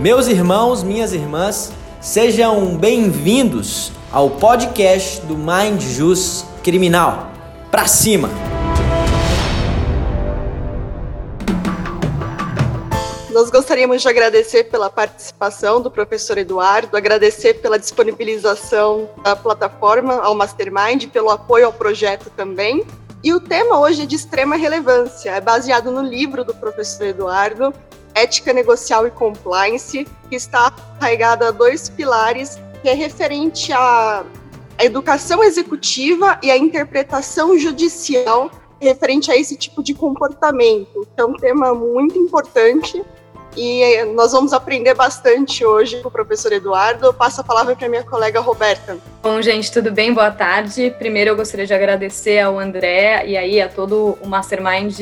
Meus irmãos, minhas irmãs, sejam bem-vindos ao podcast do Mind Jus Criminal. Pra cima! Nós gostaríamos de agradecer pela participação do professor Eduardo, agradecer pela disponibilização da plataforma ao Mastermind, pelo apoio ao projeto também. E o tema hoje é de extrema relevância, é baseado no livro do professor Eduardo, ética negocial e compliance, que está arraigada a dois pilares, que é referente à, educação executiva e à interpretação judicial referente a esse tipo de comportamento. É um tema muito importante e nós vamos aprender bastante hoje com o professor Eduardo. Eu passo a palavra para minha colega Roberta. Bom, gente, tudo bem? Boa tarde. Primeiro eu gostaria de agradecer ao André e aí a todo o Mastermind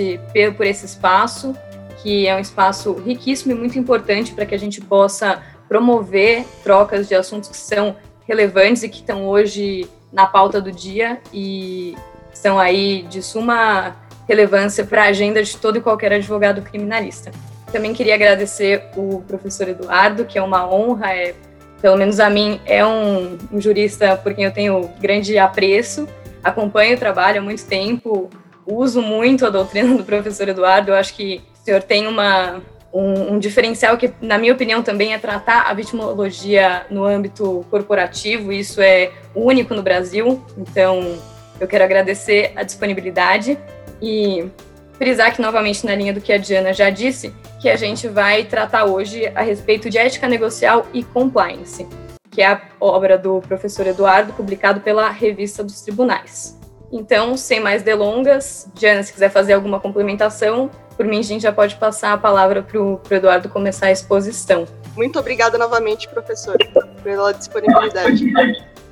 por esse espaço que é um espaço riquíssimo e muito importante para que a gente possa promover trocas de assuntos que são relevantes e que estão hoje na pauta do dia e são aí de suma relevância para a agenda de todo e qualquer advogado criminalista. Também queria agradecer o professor Eduardo, que é uma honra, é, pelo menos a mim, é um, um jurista por quem eu tenho grande apreço, acompanho o trabalho há muito tempo, uso muito a doutrina do professor Eduardo, eu acho que senhor tem uma, um, um, diferencial que, na minha opinião, também é tratar a vitimologia no âmbito corporativo. Isso é único no Brasil. Então, eu quero agradecer a disponibilidade e frisar que, novamente, na linha do que a Diana já disse, que a gente vai tratar hoje a respeito de ética negocial e compliance, que é a obra do professor Eduardo, publicado pela Revista dos Tribunais. Então, sem mais delongas, Diana, se quiser fazer alguma complementação, por mim, a gente já pode passar a palavra para o Eduardo começar a exposição. Muito obrigada novamente, professor, pela disponibilidade.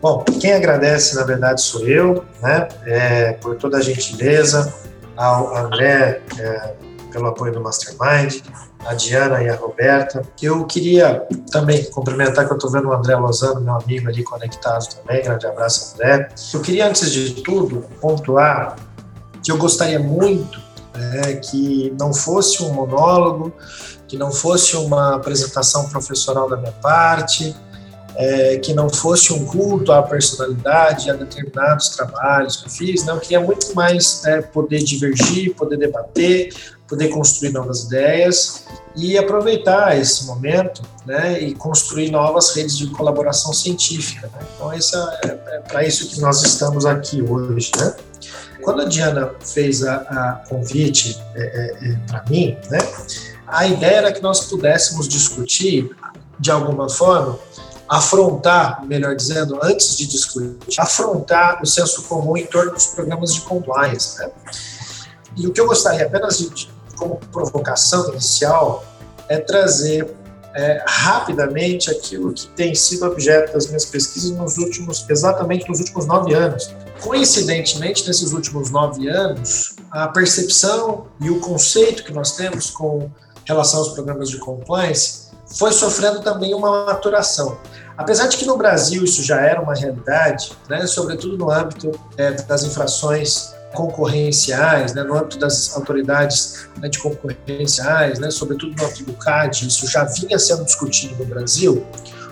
Bom, quem agradece, na verdade, sou eu, né, é, por toda a gentileza, ao André, é, pelo apoio do Mastermind, a Diana e a Roberta. Eu queria também cumprimentar, que eu estou vendo o André Lozano, meu amigo ali conectado também, grande abraço, André. Eu queria, antes de tudo, pontuar que eu gostaria muito né, que não fosse um monólogo, que não fosse uma apresentação professoral da minha parte, é, que não fosse um culto à personalidade, a determinados trabalhos que eu fiz. Não, eu queria muito mais é, poder divergir, poder debater, poder construir novas ideias e aproveitar esse momento né, e construir novas redes de colaboração científica. Né? Então, essa é, é para isso que nós estamos aqui hoje. Né? Quando a Diana fez a, a convite é, é, é para mim, né, a ideia era que nós pudéssemos discutir, de alguma forma, afrontar, melhor dizendo, antes de discutir, afrontar o senso comum em torno dos programas de compliance. Né? E o que eu gostaria apenas de como provocação inicial é trazer é, rapidamente aquilo que tem sido objeto das minhas pesquisas nos últimos, exatamente nos últimos nove anos. Coincidentemente, nesses últimos nove anos, a percepção e o conceito que nós temos com relação aos programas de compliance foi sofrendo também uma maturação. Apesar de que no Brasil isso já era uma realidade, né, sobretudo no âmbito é, das infrações concorrenciais, né, no âmbito das autoridades anticoncorrenciais, né, sobretudo no âmbito do CAD, isso já vinha sendo discutido no Brasil,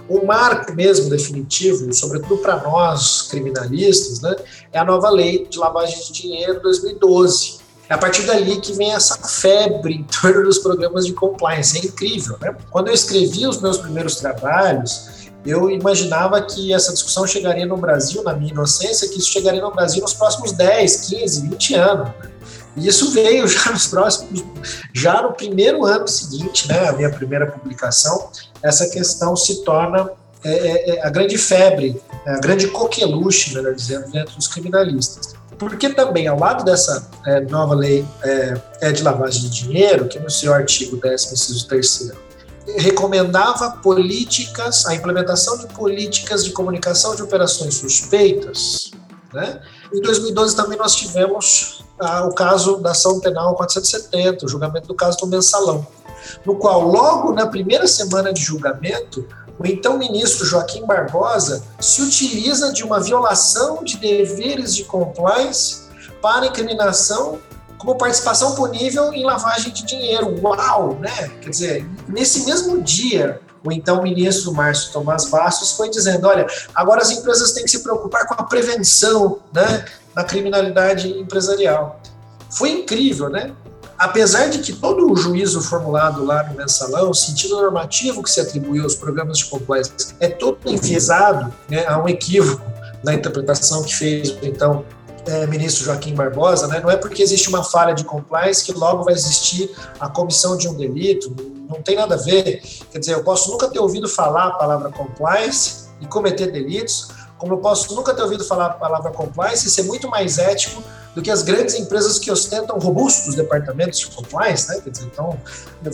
o marco mesmo definitivo, sobretudo para nós criminalistas, né, é a nova lei de lavagem de dinheiro 2012. É a partir dali que vem essa febre em torno dos programas de compliance. É incrível, né? Quando eu escrevi os meus primeiros trabalhos, eu imaginava que essa discussão chegaria no Brasil, na minha inocência, que isso chegaria no Brasil nos próximos 10, 15, 20 anos. Né? E isso veio já nos próximos, já no primeiro ano seguinte, né, a minha primeira publicação, essa questão se torna é, é, é a grande febre, é a grande coqueluche, melhor dizendo, dentro dos criminalistas. Porque também, ao lado dessa é, nova lei é, é, de lavagem de dinheiro, que no seu artigo 10, inciso 3 recomendava políticas, a implementação de políticas de comunicação de operações suspeitas. Né? Em 2012 também nós tivemos ah, o caso da ação penal 470, o julgamento do caso do mensalão, no qual logo na primeira semana de julgamento o então ministro Joaquim Barbosa se utiliza de uma violação de deveres de compliance para incriminação como participação punível em lavagem de dinheiro. Uau, né? Quer dizer, nesse mesmo dia, o então ministro Márcio Tomás Bastos foi dizendo: olha, agora as empresas têm que se preocupar com a prevenção né, da criminalidade empresarial. Foi incrível, né? apesar de que todo o juízo formulado lá no mensalão, o sentido normativo que se atribuiu aos programas de compliance é todo enviesado né, a um equívoco na interpretação que fez então é, ministro Joaquim Barbosa, né, não é porque existe uma falha de compliance que logo vai existir a comissão de um delito, não tem nada a ver. Quer dizer, eu posso nunca ter ouvido falar a palavra compliance e cometer delitos, como eu posso nunca ter ouvido falar a palavra compliance e ser muito mais ético do que as grandes empresas que ostentam robustos departamentos de compliance, né? Quer dizer, então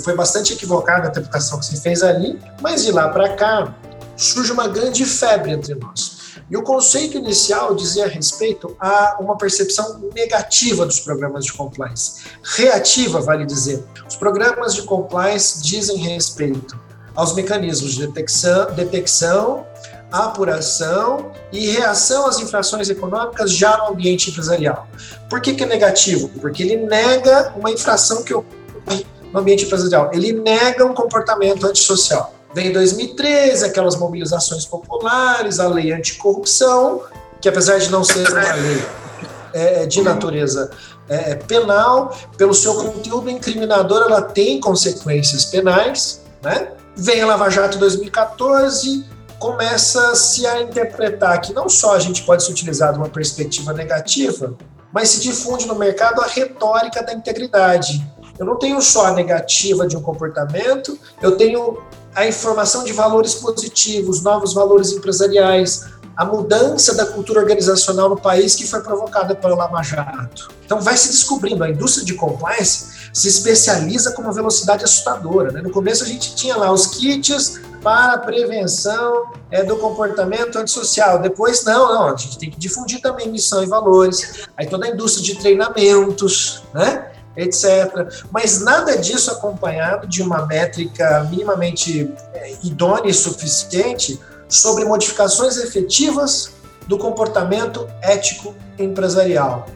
foi bastante equivocada a interpretação que se fez ali, mas de lá para cá surge uma grande febre entre nós. E o conceito inicial dizia respeito a uma percepção negativa dos programas de compliance. Reativa, vale dizer. Os programas de compliance dizem respeito aos mecanismos de detecção, detecção apuração e reação às infrações econômicas já no ambiente empresarial. Por que, que é negativo? Porque ele nega uma infração que ocorre no ambiente empresarial. Ele nega um comportamento antissocial. Vem em 2013 aquelas mobilizações populares, a lei anticorrupção, que apesar de não ser uma lei é, de natureza é, penal, pelo seu conteúdo incriminador, ela tem consequências penais. Né? Vem a Lava Jato 2014, começa-se a interpretar que não só a gente pode se utilizar de uma perspectiva negativa, mas se difunde no mercado a retórica da integridade. Eu não tenho só a negativa de um comportamento, eu tenho a informação de valores positivos, novos valores empresariais, a mudança da cultura organizacional no país que foi provocada pelo Lama Jato. Então vai se descobrindo, a indústria de compliance se especializa com uma velocidade assustadora. Né? No começo a gente tinha lá os kits para prevenção é, do comportamento antissocial. Depois, não, não, a gente tem que difundir também missão e valores. Aí toda a indústria de treinamentos, né? Etc. Mas nada disso acompanhado de uma métrica minimamente é, idônea e suficiente sobre modificações efetivas do comportamento ético empresarial.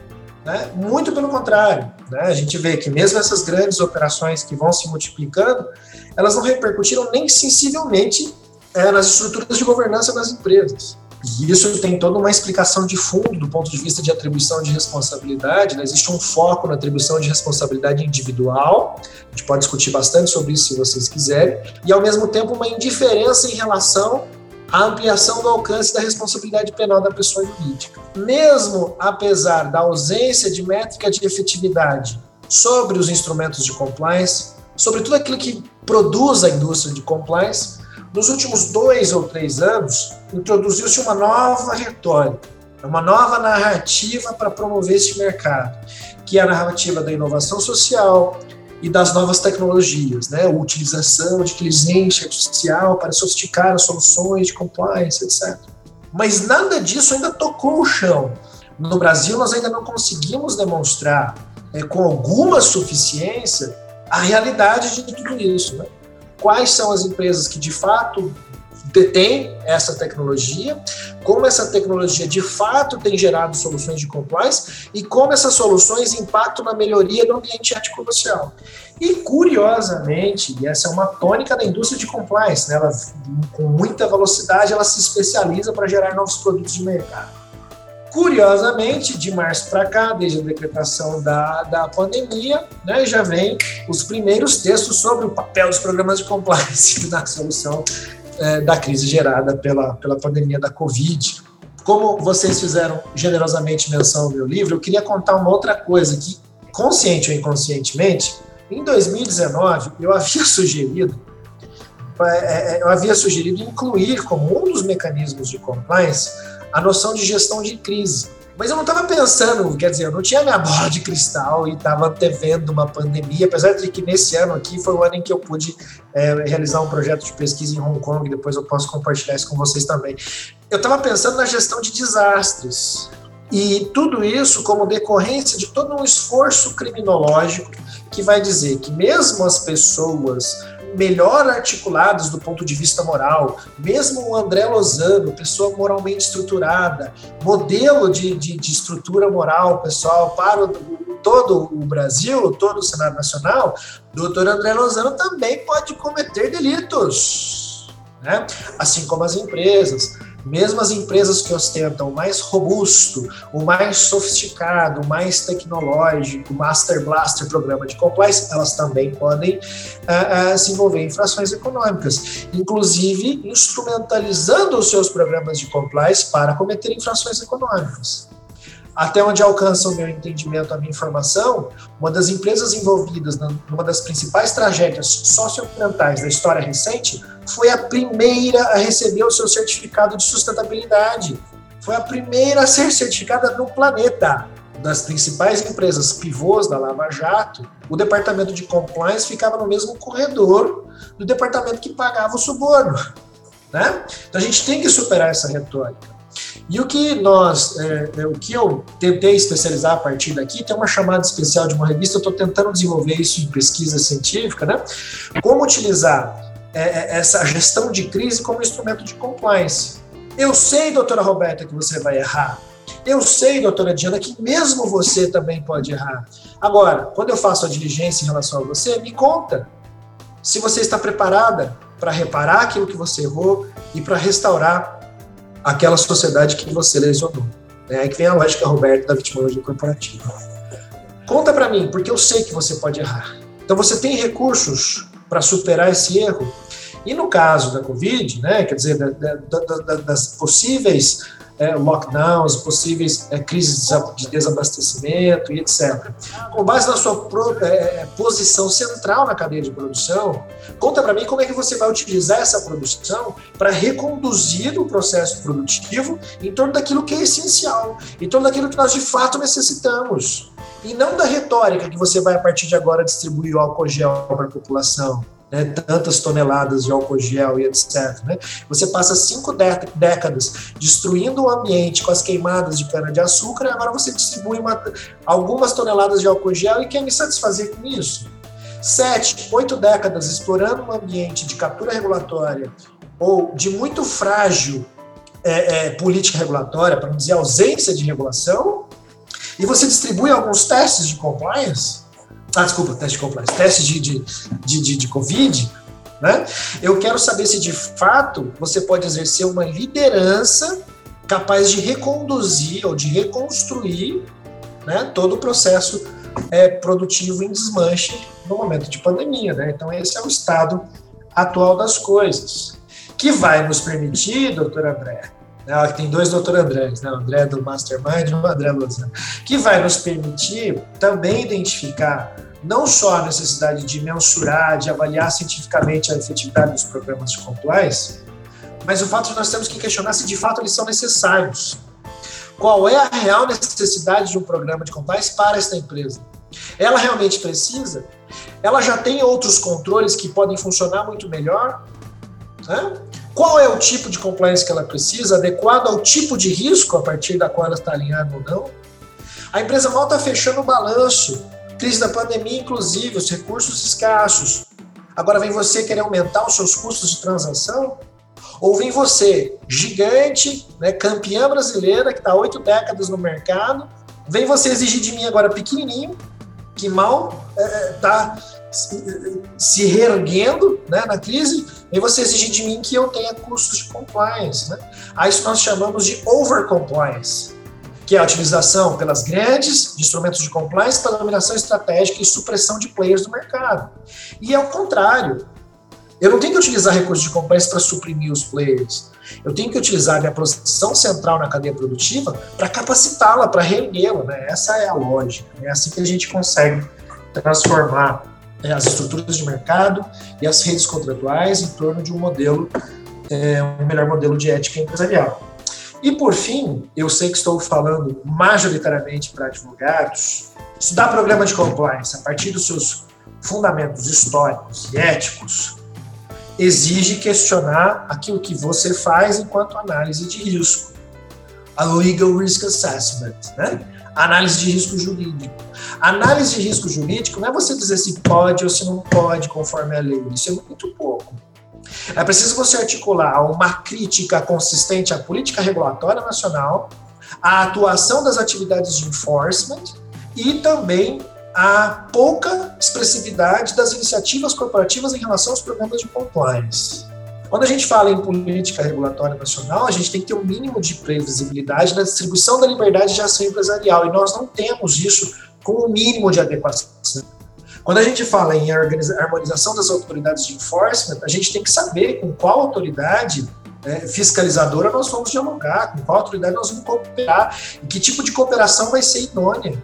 Né? Muito pelo contrário, né? a gente vê que mesmo essas grandes operações que vão se multiplicando, elas não repercutiram nem sensivelmente é, nas estruturas de governança das empresas. E isso tem toda uma explicação de fundo do ponto de vista de atribuição de responsabilidade. Né? Existe um foco na atribuição de responsabilidade individual, a gente pode discutir bastante sobre isso se vocês quiserem, e ao mesmo tempo uma indiferença em relação a ampliação do alcance da responsabilidade penal da pessoa jurídica. Mesmo apesar da ausência de métrica de efetividade sobre os instrumentos de compliance, sobre tudo aquilo que produz a indústria de compliance, nos últimos dois ou três anos, introduziu-se uma nova retórica, uma nova narrativa para promover esse mercado, que é a narrativa da inovação social, e das novas tecnologias, né? Utilização de inteligência artificial para sofisticar as soluções de compliance, etc. Mas nada disso ainda tocou o chão. No Brasil, nós ainda não conseguimos demonstrar é, com alguma suficiência a realidade de tudo isso. Né? Quais são as empresas que de fato detém essa tecnologia, como essa tecnologia de fato tem gerado soluções de compliance e como essas soluções impactam na melhoria do ambiente ético-social. E, curiosamente, e essa é uma tônica da indústria de compliance, né? ela, com muita velocidade ela se especializa para gerar novos produtos de mercado. Curiosamente, de março para cá, desde a decretação da, da pandemia, né, já vem os primeiros textos sobre o papel dos programas de compliance na solução é, da crise gerada pela, pela pandemia da Covid. Como vocês fizeram generosamente menção no meu livro, eu queria contar uma outra coisa que, consciente ou inconscientemente, em 2019 eu havia sugerido é, é, eu havia sugerido incluir como um dos mecanismos de compliance a noção de gestão de crise. Mas eu não estava pensando, quer dizer, eu não tinha minha bola de cristal e estava vendo uma pandemia, apesar de que nesse ano aqui foi o ano em que eu pude é, realizar um projeto de pesquisa em Hong Kong, depois eu posso compartilhar isso com vocês também. Eu estava pensando na gestão de desastres. E tudo isso como decorrência de todo um esforço criminológico que vai dizer que mesmo as pessoas melhor articulados do ponto de vista moral, mesmo o André Lozano, pessoa moralmente estruturada, modelo de, de, de estrutura moral, pessoal, para o, todo o Brasil, todo o Senado Nacional, doutor André Lozano também pode cometer delitos. Né? Assim como as empresas, mesmo as empresas que ostentam o mais robusto, o mais sofisticado, o mais tecnológico, Master Blaster programa de compliance, elas também podem uh, uh, se envolver em infrações econômicas, inclusive instrumentalizando os seus programas de compliance para cometer infrações econômicas até onde alcança o meu entendimento, a minha informação, uma das empresas envolvidas numa das principais tragédias socioambientais da história recente foi a primeira a receber o seu certificado de sustentabilidade. Foi a primeira a ser certificada no planeta. Das principais empresas pivôs da Lava Jato, o departamento de compliance ficava no mesmo corredor do departamento que pagava o suborno. Né? Então a gente tem que superar essa retórica. E o que nós, é, é, o que eu tentei especializar a partir daqui, tem uma chamada especial de uma revista, eu estou tentando desenvolver isso em pesquisa científica, né? Como utilizar é, é, essa gestão de crise como instrumento de compliance. Eu sei, doutora Roberta, que você vai errar. Eu sei, doutora Diana, que mesmo você também pode errar. Agora, quando eu faço a diligência em relação a você, me conta se você está preparada para reparar aquilo que você errou e para restaurar aquela sociedade que você lesionou. É aí que vem a lógica, Roberto, da vitimologia corporativa. Conta para mim, porque eu sei que você pode errar. Então você tem recursos para superar esse erro. E no caso da Covid, né, quer dizer, da, da, da, das possíveis é, lockdowns, possíveis é, crises de desabastecimento e etc. Com base na sua é, posição central na cadeia de produção, conta para mim como é que você vai utilizar essa produção para reconduzir o processo produtivo em torno daquilo que é essencial, em torno daquilo que nós de fato necessitamos. E não da retórica que você vai a partir de agora distribuir o álcool gel para a população né, tantas toneladas de álcool gel e etc. Né? Você passa cinco décadas destruindo o ambiente com as queimadas de cana-de-açúcar agora você distribui uma, algumas toneladas de álcool gel e quer me satisfazer com isso? Sete, oito décadas explorando um ambiente de captura regulatória ou de muito frágil é, é, política regulatória, para não dizer ausência de regulação, e você distribui alguns testes de compliance ah, desculpa, teste de compliance, teste de, de, de, de, de Covid, né? Eu quero saber se de fato você pode exercer uma liderança capaz de reconduzir ou de reconstruir né, todo o processo é, produtivo em desmanche no momento de pandemia. Né? Então, esse é o estado atual das coisas, que vai nos permitir, doutor André, né, tem dois doutor Andrés, né, o André do Mastermind e o André Lozano, que vai nos permitir também identificar não só a necessidade de mensurar, de avaliar cientificamente a efetividade dos programas de compliance, mas o fato de nós temos que questionar se de fato eles são necessários. Qual é a real necessidade de um programa de compliance para esta empresa? Ela realmente precisa? Ela já tem outros controles que podem funcionar muito melhor? Né? Qual é o tipo de compliance que ela precisa, adequado ao tipo de risco a partir da qual ela está alinhada ou não? A empresa mal está fechando o balanço Crise da pandemia, inclusive, os recursos escassos. Agora vem você querer aumentar os seus custos de transação? Ou vem você, gigante, né, campeã brasileira, que está oito décadas no mercado, vem você exigir de mim agora pequenininho, que mal está é, se, reerguendo né, na crise, vem você exigir de mim que eu tenha custos de compliance. Né? A isso nós chamamos de over compliance que é a utilização pelas grandes de instrumentos de compliance para dominação estratégica e supressão de players do mercado. E é o contrário. Eu não tenho que utilizar recursos de compliance para suprimir os players. Eu tenho que utilizar minha posição central na cadeia produtiva para capacitá-la, para reerguê-la. Né? Essa é a lógica. É assim que a gente consegue transformar as estruturas de mercado e as redes contratuais em torno de um modelo, é, um melhor modelo de ética empresarial. E, por fim, eu sei que estou falando majoritariamente para advogados, estudar programa de compliance a partir dos seus fundamentos históricos e éticos exige questionar aquilo que você faz enquanto análise de risco. A legal risk assessment, né? Análise de risco jurídico. Análise de risco jurídico não é você dizer se pode ou se não pode conforme a lei. Isso é muito pouco. É preciso você articular uma crítica consistente à política regulatória nacional, à atuação das atividades de enforcement e também a pouca expressividade das iniciativas corporativas em relação aos programas de compliance. Quando a gente fala em política regulatória nacional, a gente tem que ter um mínimo de previsibilidade na distribuição da liberdade de ação empresarial, e nós não temos isso com o um mínimo de adequação. Quando a gente fala em harmonização das autoridades de enforcement, a gente tem que saber com qual autoridade é, fiscalizadora nós vamos dialogar, com qual autoridade nós vamos cooperar, e que tipo de cooperação vai ser idônea,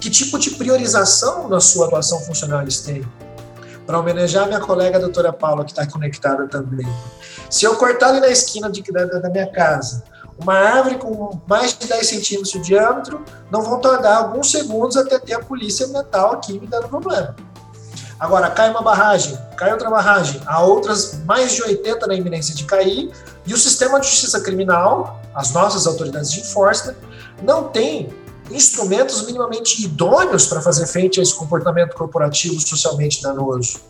que tipo de priorização na sua atuação funcional eles têm. Para homenagear minha colega a doutora Paula, que está conectada também. Se eu cortar ali na esquina de, da, da minha casa uma árvore com mais de 10 centímetros de diâmetro, não vão tardar alguns segundos até ter a polícia ambiental aqui me dando problema. Agora, cai uma barragem, cai outra barragem, há outras mais de 80 na iminência de cair, e o sistema de justiça criminal, as nossas autoridades de enforcement, não tem instrumentos minimamente idôneos para fazer frente a esse comportamento corporativo socialmente danoso.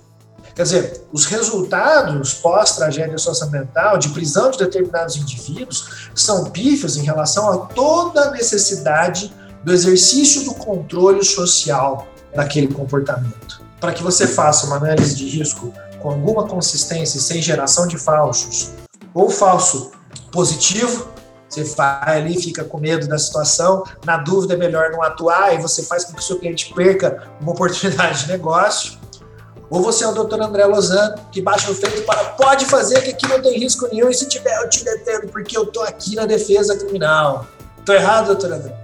Quer dizer, os resultados pós-tragédia socioambiental de prisão de determinados indivíduos são pífios em relação a toda a necessidade do exercício do controle social daquele comportamento para que você faça uma análise de risco com alguma consistência e sem geração de falsos, ou falso positivo, você vai ali, fica com medo da situação, na dúvida é melhor não atuar e você faz com que o seu cliente perca uma oportunidade de negócio. Ou você é o doutor André Lozano, que baixa o feito fala, pode fazer que aqui não tem risco nenhum e se tiver eu te detendo porque eu tô aqui na defesa criminal. Tô errado, doutor André?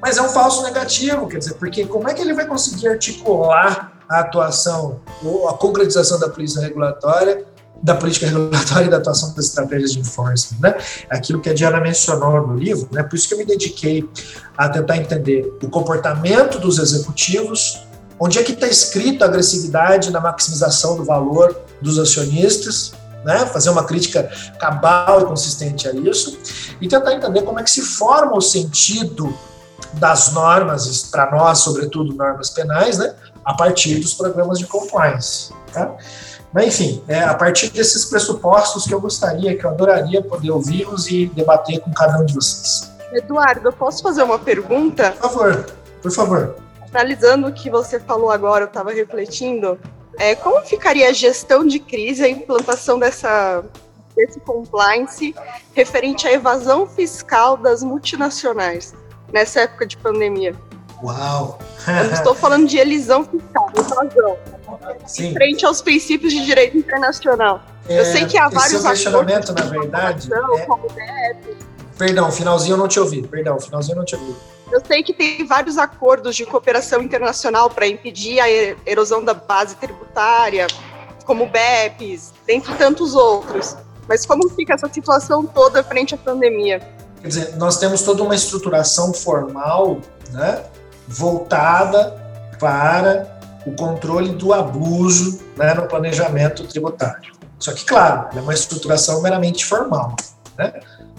Mas é um falso negativo, quer dizer, porque como é que ele vai conseguir articular a atuação, ou a concretização da polícia regulatória, da política regulatória e da atuação das estratégias de enforcement, né? Aquilo que a Diana mencionou no livro, né? Por isso que eu me dediquei a tentar entender o comportamento dos executivos, onde é que está escrito a agressividade na maximização do valor dos acionistas, né? Fazer uma crítica cabal e consistente a isso e tentar entender como é que se forma o sentido das normas, para nós, sobretudo normas penais, né? a partir dos programas de compliance. Tá? Mas, enfim, é a partir desses pressupostos que eu gostaria, que eu adoraria poder ouvi-los e debater com cada um de vocês. Eduardo, eu posso fazer uma pergunta? Por favor, por favor. Analisando o que você falou agora, eu estava refletindo, é, como ficaria a gestão de crise, a implantação dessa, desse compliance referente à evasão fiscal das multinacionais nessa época de pandemia? Uau! Eu estou falando de elisão fiscal, evasão. Sim. Frente aos princípios de direito internacional. É, eu sei que há vários questionamento, na verdade, é... Perdão, finalzinho eu não te ouvi. Perdão, finalzinho eu não te ouvi. Eu sei que tem vários acordos de cooperação internacional para impedir a erosão da base tributária, como o BEPS, dentre tantos outros. Mas como fica essa situação toda frente à pandemia? Quer dizer, nós temos toda uma estruturação formal, né, voltada para o controle do abuso né, no planejamento tributário. Só que, claro, é uma estruturação meramente formal. Né?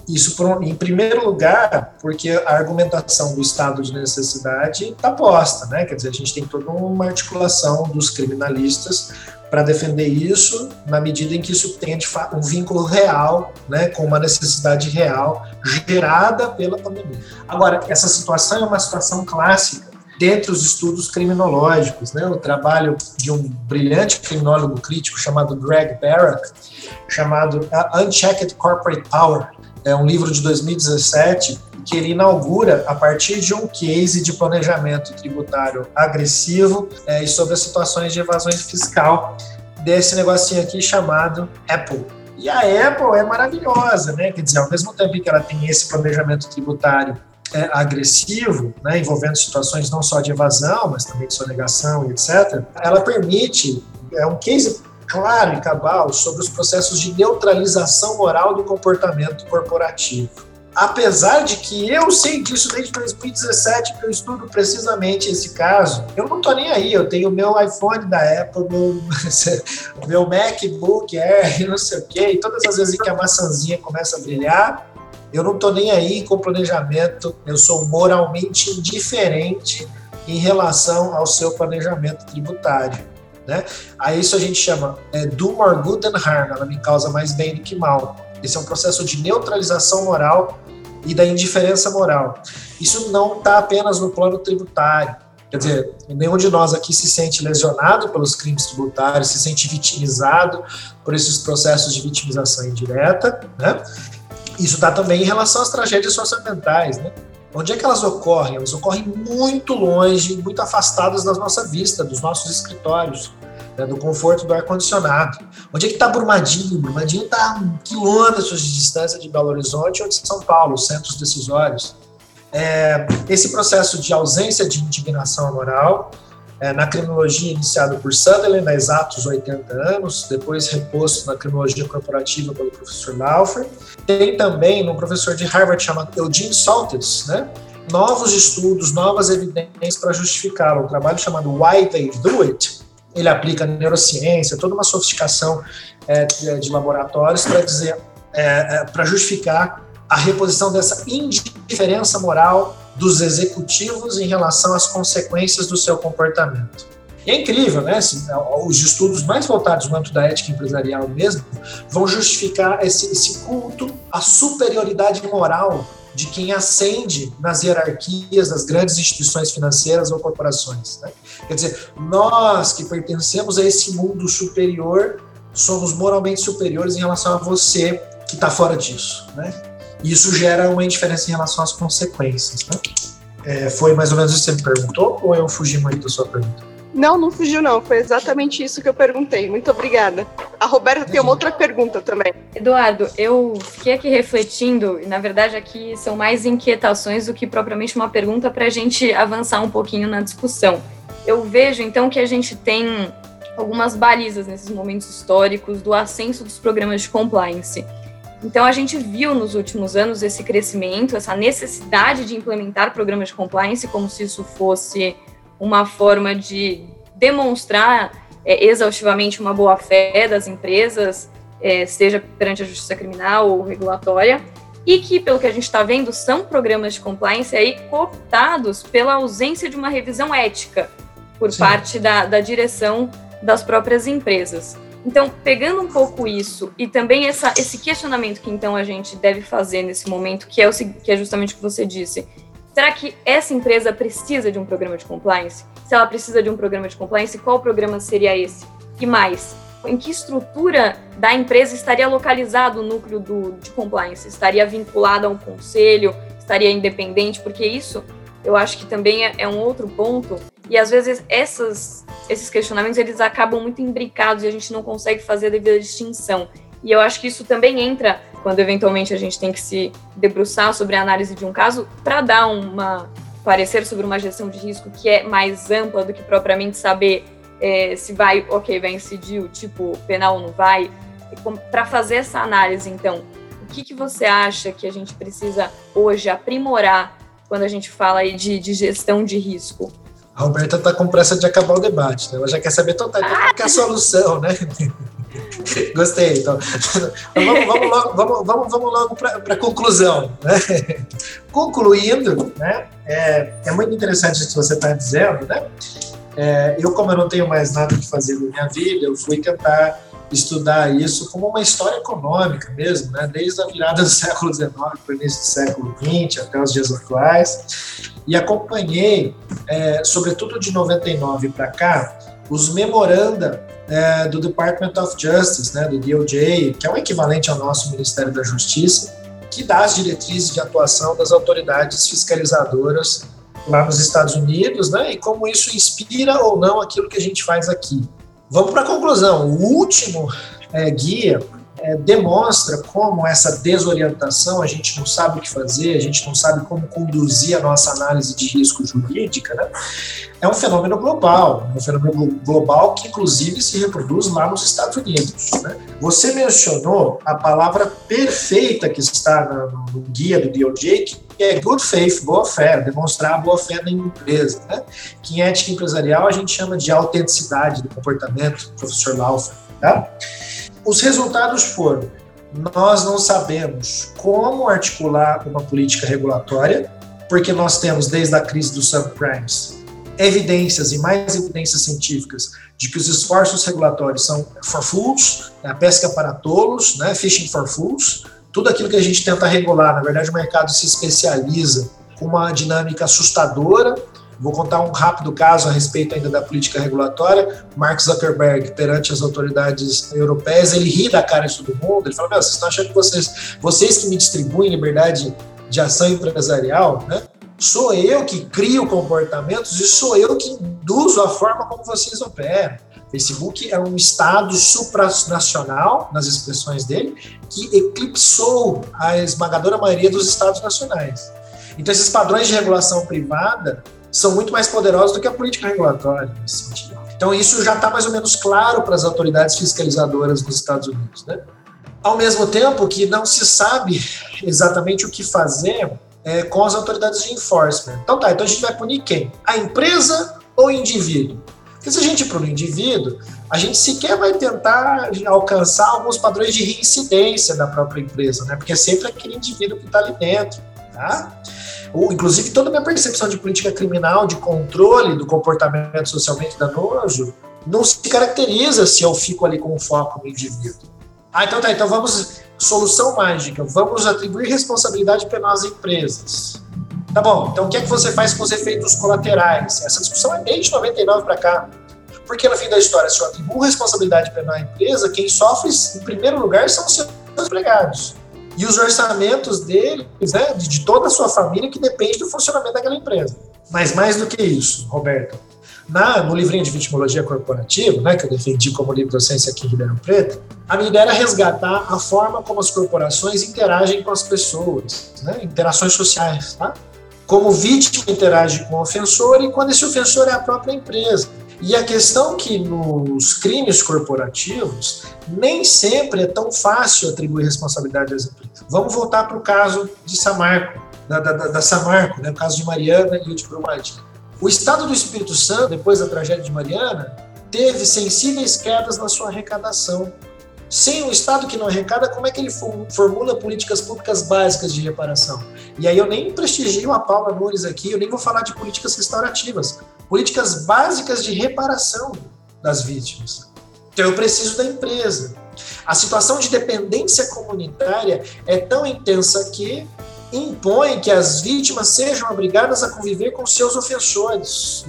Isso, em primeiro lugar, porque a argumentação do estado de necessidade está posta, né? quer dizer, a gente tem toda uma articulação dos criminalistas para defender isso, na medida em que isso tenha de fato um vínculo real, né, com uma necessidade real gerada pela pandemia. Agora, essa situação é uma situação clássica dentre os estudos criminológicos, né, o trabalho de um brilhante criminólogo crítico chamado Greg Barrack, chamado Unchecked Corporate Power, é um livro de 2017 que ele inaugura a partir de um case de planejamento tributário agressivo é, e sobre as situações de evasão fiscal desse negocinho aqui chamado Apple. E a Apple é maravilhosa, né? Quer dizer, ao mesmo tempo que ela tem esse planejamento tributário é, agressivo, né, envolvendo situações não só de evasão, mas também de sonegação e etc., ela permite, é um case claro e cabal sobre os processos de neutralização moral do comportamento corporativo apesar de que eu sei disso desde 2017, que eu estudo precisamente esse caso, eu não tô nem aí. Eu tenho o meu iPhone da Apple, meu, meu MacBook Air, não sei o quê, e todas as vezes que a maçãzinha começa a brilhar, eu não tô nem aí com planejamento, eu sou moralmente indiferente em relação ao seu planejamento tributário. Né? A isso a gente chama é, do more good than harm, ela me causa mais bem do que mal. Esse é um processo de neutralização moral e da indiferença moral. Isso não está apenas no plano tributário. Quer dizer, nenhum de nós aqui se sente lesionado pelos crimes tributários, se sente vitimizado por esses processos de vitimização indireta, né? Isso está também em relação às tragédias socioambientais, né? Onde é que elas ocorrem? Elas ocorrem muito longe, muito afastadas da nossa vista, dos nossos escritórios, né, do conforto do ar-condicionado. Onde é que está Brumadinho? Brumadinho está quilômetros de distância de Belo Horizonte ou de São Paulo, centros decisórios. É, esse processo de ausência de indignação moral, é, na criminologia iniciado por Sutherland há exatos 80 anos, depois reposto na criminologia corporativa pelo professor Laufer. Tem também um professor de Harvard chamado Eugene Saltes, né? novos estudos, novas evidências para justificá-lo. Um trabalho chamado Why They Do It. Ele aplica neurociência, toda uma sofisticação é, de laboratórios para dizer, é, é para justificar a reposição dessa indiferença moral dos executivos em relação às consequências do seu comportamento. E é incrível, né? Os estudos mais voltados no âmbito da ética empresarial mesmo vão justificar esse, esse culto à superioridade moral de quem ascende nas hierarquias das grandes instituições financeiras ou corporações. Né? Quer dizer, nós que pertencemos a esse mundo superior somos moralmente superiores em relação a você que está fora disso. Né? E isso gera uma indiferença em relação às consequências. Né? É, foi mais ou menos isso que você me perguntou ou eu fugi muito da sua pergunta? Não, não fugiu não. Foi exatamente isso que eu perguntei. Muito obrigada. A Roberta tem uma outra pergunta também. Eduardo, eu fiquei aqui refletindo, e na verdade aqui são mais inquietações do que propriamente uma pergunta para a gente avançar um pouquinho na discussão. Eu vejo então que a gente tem algumas balizas nesses momentos históricos do ascenso dos programas de compliance. Então, a gente viu nos últimos anos esse crescimento, essa necessidade de implementar programas de compliance como se isso fosse uma forma de demonstrar é, exaustivamente uma boa-fé das empresas, é, seja perante a justiça criminal ou regulatória, e que, pelo que a gente está vendo, são programas de compliance aí cooptados pela ausência de uma revisão ética por Sim. parte da, da direção das próprias empresas. Então, pegando um pouco isso e também essa, esse questionamento que então a gente deve fazer nesse momento, que é, o, que é justamente o que você disse, será que essa empresa precisa de um programa de compliance? Se ela precisa de um programa de compliance, qual programa seria esse? E mais, em que estrutura da empresa estaria localizado o núcleo do, de compliance? Estaria vinculado a um conselho? Estaria independente? Porque isso eu acho que também é, é um outro ponto. E às vezes essas, esses questionamentos eles acabam muito imbricados e a gente não consegue fazer a devida distinção. E eu acho que isso também entra quando eventualmente a gente tem que se debruçar sobre a análise de um caso para dar uma parecer sobre uma gestão de risco que é mais ampla do que propriamente saber é, se vai, ok, vai incidir o tipo penal ou não vai. Para fazer essa análise, então, o que, que você acha que a gente precisa hoje aprimorar quando a gente fala aí de, de gestão de risco? A Roberta está com pressa de acabar o debate, né? ela já quer saber total, então, qual é a solução, né? Gostei, então. vamos, vamos, logo, vamos, vamos, vamos logo para a conclusão. Né? Concluindo, né? É, é muito interessante o que você está dizendo, né? É, eu, como eu não tenho mais nada que fazer na minha vida, eu fui tentar estudar isso como uma história econômica mesmo, né? desde a virada do século XIX para o início do século XX até os dias atuais, e acompanhei, é, sobretudo de 99 para cá, os memoranda é, do Department of Justice, né, do DOJ, que é o equivalente ao nosso Ministério da Justiça, que dá as diretrizes de atuação das autoridades fiscalizadoras lá nos Estados Unidos, né, e como isso inspira ou não aquilo que a gente faz aqui. Vamos para a conclusão. O último é, guia é, demonstra como essa desorientação, a gente não sabe o que fazer, a gente não sabe como conduzir a nossa análise de risco jurídica, né? é um fenômeno global, é um fenômeno global que inclusive se reproduz lá nos Estados Unidos. Né? Você mencionou a palavra perfeita que está no, guia do DOJ, que é good faith, boa fé, demonstrar a boa fé da empresa. Né? Que em ética empresarial a gente chama de autenticidade do comportamento, professor Laufer. Tá? Os resultados foram: nós não sabemos como articular uma política regulatória, porque nós temos, desde a crise dos subprimes, evidências e mais evidências científicas de que os esforços regulatórios são for fools, né, a pesca para tolos, né, fishing for fools, tudo aquilo que a gente tenta regular, na verdade o mercado se especializa com uma dinâmica assustadora, Vou contar um rápido caso a respeito ainda da política regulatória. Mark Zuckerberg, perante as autoridades europeias, ele ri da cara de todo mundo. Ele fala: Meu, vocês estão achando que vocês, vocês que me distribuem liberdade de ação empresarial, né? Sou eu que crio comportamentos e sou eu que induzo a forma como vocês operam. Facebook é um estado supranacional, nas expressões dele, que eclipsou a esmagadora maioria dos estados nacionais. Então, esses padrões de regulação privada são muito mais poderosos do que a política regulatória nesse sentido. Então, isso já está mais ou menos claro para as autoridades fiscalizadoras dos Estados Unidos. Né? Ao mesmo tempo que não se sabe exatamente o que fazer é, com as autoridades de enforcement. Então, tá, então a gente vai punir quem? A empresa ou o indivíduo? Porque se a gente punir o indivíduo, a gente sequer vai tentar alcançar alguns padrões de reincidência da própria empresa, né? Porque é sempre aquele indivíduo que está ali dentro, tá? Ou inclusive toda a minha percepção de política criminal, de controle do comportamento socialmente danoso, não se caracteriza se eu fico ali com o foco no indivíduo. Ah, então tá, então vamos, solução mágica, vamos atribuir responsabilidade penal às empresas. Tá bom, então o que é que você faz com os efeitos colaterais? Essa discussão é desde 99 para cá. Porque no fim da história, se eu atribuo responsabilidade penal à empresa, quem sofre em primeiro lugar são os seus empregados e os orçamentos deles, né, de toda a sua família, que depende do funcionamento daquela empresa. Mas mais do que isso, Roberto, na, no livrinho de vitimologia corporativa, né, que eu defendi como livro docência aqui em Ribeirão Preto, a minha ideia era resgatar a forma como as corporações interagem com as pessoas, né, interações sociais, tá? Como vítima interage com o ofensor e quando esse ofensor é a própria empresa. E a questão que nos crimes corporativos nem sempre é tão fácil atribuir responsabilidade às empresas. Vamos voltar para o caso de Samarco, da, da, da Samarco, né, o caso de Mariana e o de Brumadinho. O Estado do Espírito Santo, depois da tragédia de Mariana, teve sensíveis quedas na sua arrecadação. Sem um Estado que não arrecada, como é que ele formula políticas públicas básicas de reparação? E aí eu nem prestigio a Paula Nunes aqui, eu nem vou falar de políticas restaurativas políticas básicas de reparação das vítimas. Então eu preciso da empresa. A situação de dependência comunitária é tão intensa que impõe que as vítimas sejam obrigadas a conviver com seus ofensores.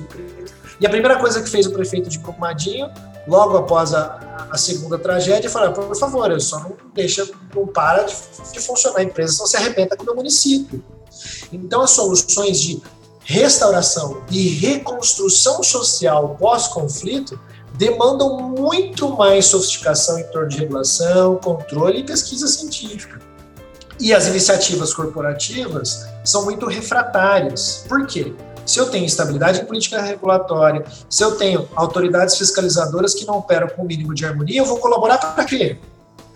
E a primeira coisa que fez o prefeito de Brumadinho, logo após a, a segunda tragédia, foi: por favor, só não deixa, não para de, de funcionar a empresa, senão se arrebenta com o meu município. Então, as soluções de restauração e reconstrução social pós-conflito demandam muito mais sofisticação em torno de regulação, controle e pesquisa científica. E as iniciativas corporativas são muito refratárias. Por quê? Se eu tenho estabilidade em política regulatória, se eu tenho autoridades fiscalizadoras que não operam com o mínimo de harmonia, eu vou colaborar para quê?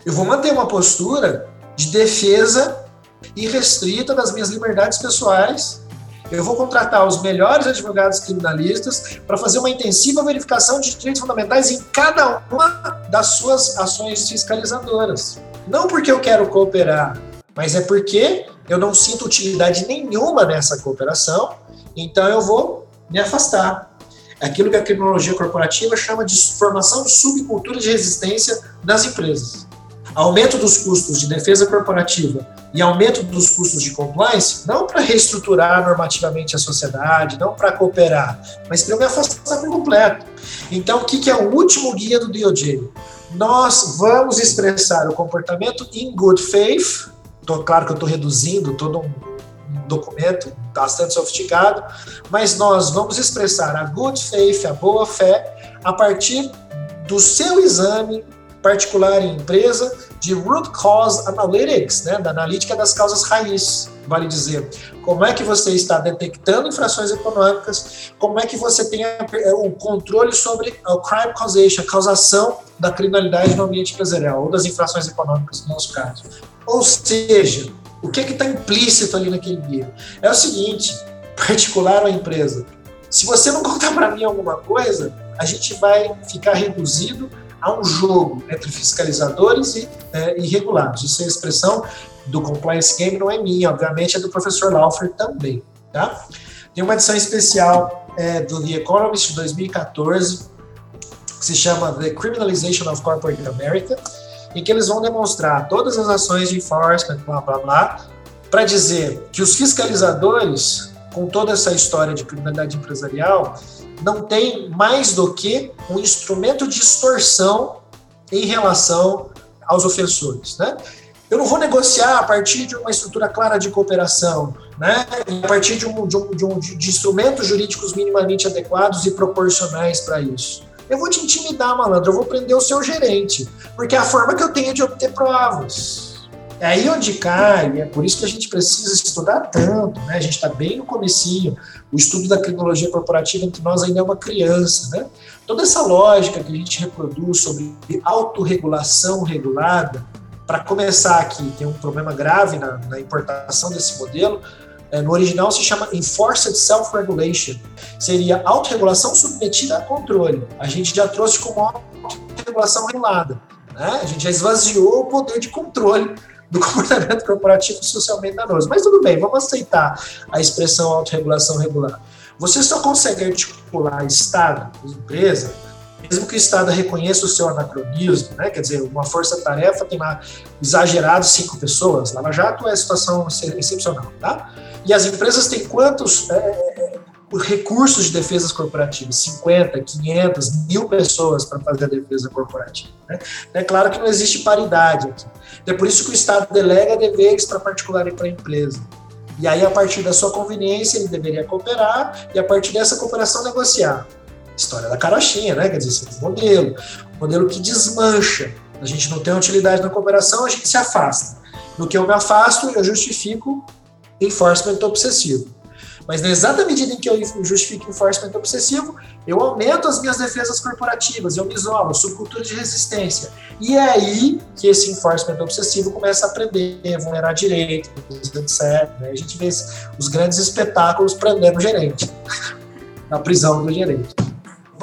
Eu vou manter uma postura de defesa irrestrita das minhas liberdades pessoais eu vou contratar os melhores advogados criminalistas para fazer uma intensiva verificação de direitos fundamentais em cada uma das suas ações fiscalizadoras. Não porque eu quero cooperar, mas é porque eu não sinto utilidade nenhuma nessa cooperação, então eu vou me afastar. Aquilo que a criminologia corporativa chama de formação de subcultura de resistência das empresas. Aumento dos custos de defesa corporativa e aumento dos custos de compliance, não para reestruturar normativamente a sociedade, não para cooperar, mas para eu me afastar por completo. Então, o que é o último guia do DOJ? Nós vamos expressar o comportamento in good faith, tô, claro que eu estou reduzindo todo um documento bastante sofisticado, mas nós vamos expressar a good faith, a boa fé, a partir do seu exame particular em empresa de root cause analytics, né, da analítica das causas raiz, vale dizer. Como é que você está detectando infrações econômicas, como é que você tem o controle sobre o crime causation, a causação da criminalidade no ambiente empresarial, ou das infrações econômicas, no nosso caso. Ou seja, o que é está implícito ali naquele guia? É o seguinte, particular ou empresa, se você não contar para mim alguma coisa, a gente vai ficar reduzido há um jogo entre fiscalizadores e, é, e regulados. Isso é a expressão do Compliance Game, não é minha, obviamente, é do professor Laufer também. Tá? Tem uma edição especial é, do The Economist de 2014, que se chama The Criminalization of Corporate America, em que eles vão demonstrar todas as ações de enforcement, blá blá blá, para dizer que os fiscalizadores com toda essa história de criminalidade empresarial, não tem mais do que um instrumento de extorsão em relação aos ofensores, né? Eu não vou negociar a partir de uma estrutura clara de cooperação, né? a partir de, um, de, um, de, um, instrumentos jurídicos minimamente adequados e proporcionais para isso. Eu vou te intimidar, malandro, eu vou prender o seu gerente, porque é a forma que eu tenho de obter provas. É aí onde cai, é por isso que a gente precisa estudar tanto, né? A gente está bem no comecinho, o estudo da criminologia corporativa entre nós ainda é uma criança, né? Toda essa lógica que a gente reproduz sobre autorregulação regulada, para começar aqui, tem um problema grave na, na importação desse modelo, é, no original se chama Enforced Self-Regulation, seria autorregulação submetida a controle. A gente já trouxe como autorregulação regulada, né? A gente já esvaziou o poder de controle do comportamento corporativo socialmente danoso. Mas tudo bem, vamos aceitar a expressão autorregulação regular. Você só consegue articular Estado empresa, mesmo que o Estado reconheça o seu anacronismo, né? quer dizer, uma força-tarefa tem lá exagerado cinco pessoas, Lava Jato é situação excepcional, tá? E as empresas têm quantos é, é recursos de defesas corporativas, 50, 500, mil pessoas para fazer a defesa corporativa. Né? É claro que não existe paridade aqui. É por isso que o Estado delega deveres para particular e para empresa. E aí, a partir da sua conveniência, ele deveria cooperar e, a partir dessa cooperação, negociar. História da carochinha, né? Quer dizer, esse é um modelo. Um modelo que desmancha. A gente não tem utilidade na cooperação, a gente se afasta. No que eu me afasto, eu justifico enforcement obsessivo. Mas na exata medida em que eu justifico o enforcement obsessivo, eu aumento as minhas defesas corporativas, eu me isolo, subcultura de resistência. E é aí que esse enforcement obsessivo começa a aprender, a vulnerar direito, etc. A gente vê os grandes espetáculos prendendo o gerente, na prisão do gerente.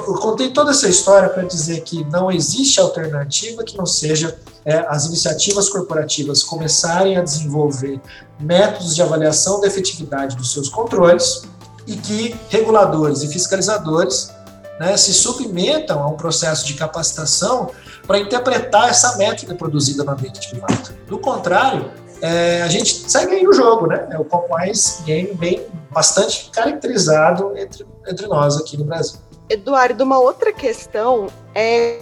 Eu contei toda essa história para dizer que não existe alternativa que não seja é, as iniciativas corporativas começarem a desenvolver métodos de avaliação da efetividade dos seus controles e que reguladores e fiscalizadores né, se submetam a um processo de capacitação para interpretar essa métrica produzida no ambiente privado. Do contrário, é, a gente segue aí no jogo, né? É o compliance game bem bastante caracterizado entre, entre nós aqui no Brasil. Eduardo, uma outra questão é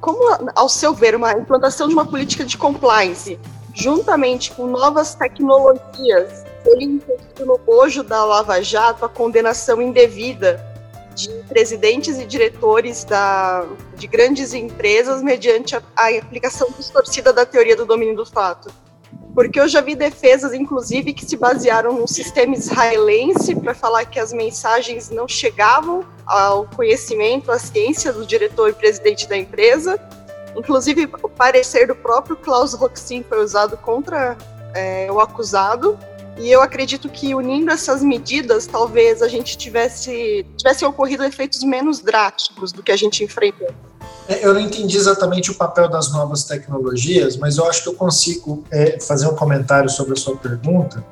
como, ao seu ver, uma implantação de uma política de compliance, juntamente com novas tecnologias, ele incluiu no bojo da Lava Jato a condenação indevida de presidentes e diretores da, de grandes empresas mediante a, a aplicação distorcida da teoria do domínio do fato porque eu já vi defesas, inclusive, que se basearam num sistema israelense para falar que as mensagens não chegavam ao conhecimento, à ciência do diretor e presidente da empresa. Inclusive, o parecer do próprio Klaus Roxin foi usado contra é, o acusado. E eu acredito que unindo essas medidas, talvez a gente tivesse tivesse ocorrido efeitos menos drásticos do que a gente enfrentou. É, eu não entendi exatamente o papel das novas tecnologias, mas eu acho que eu consigo é, fazer um comentário sobre a sua pergunta.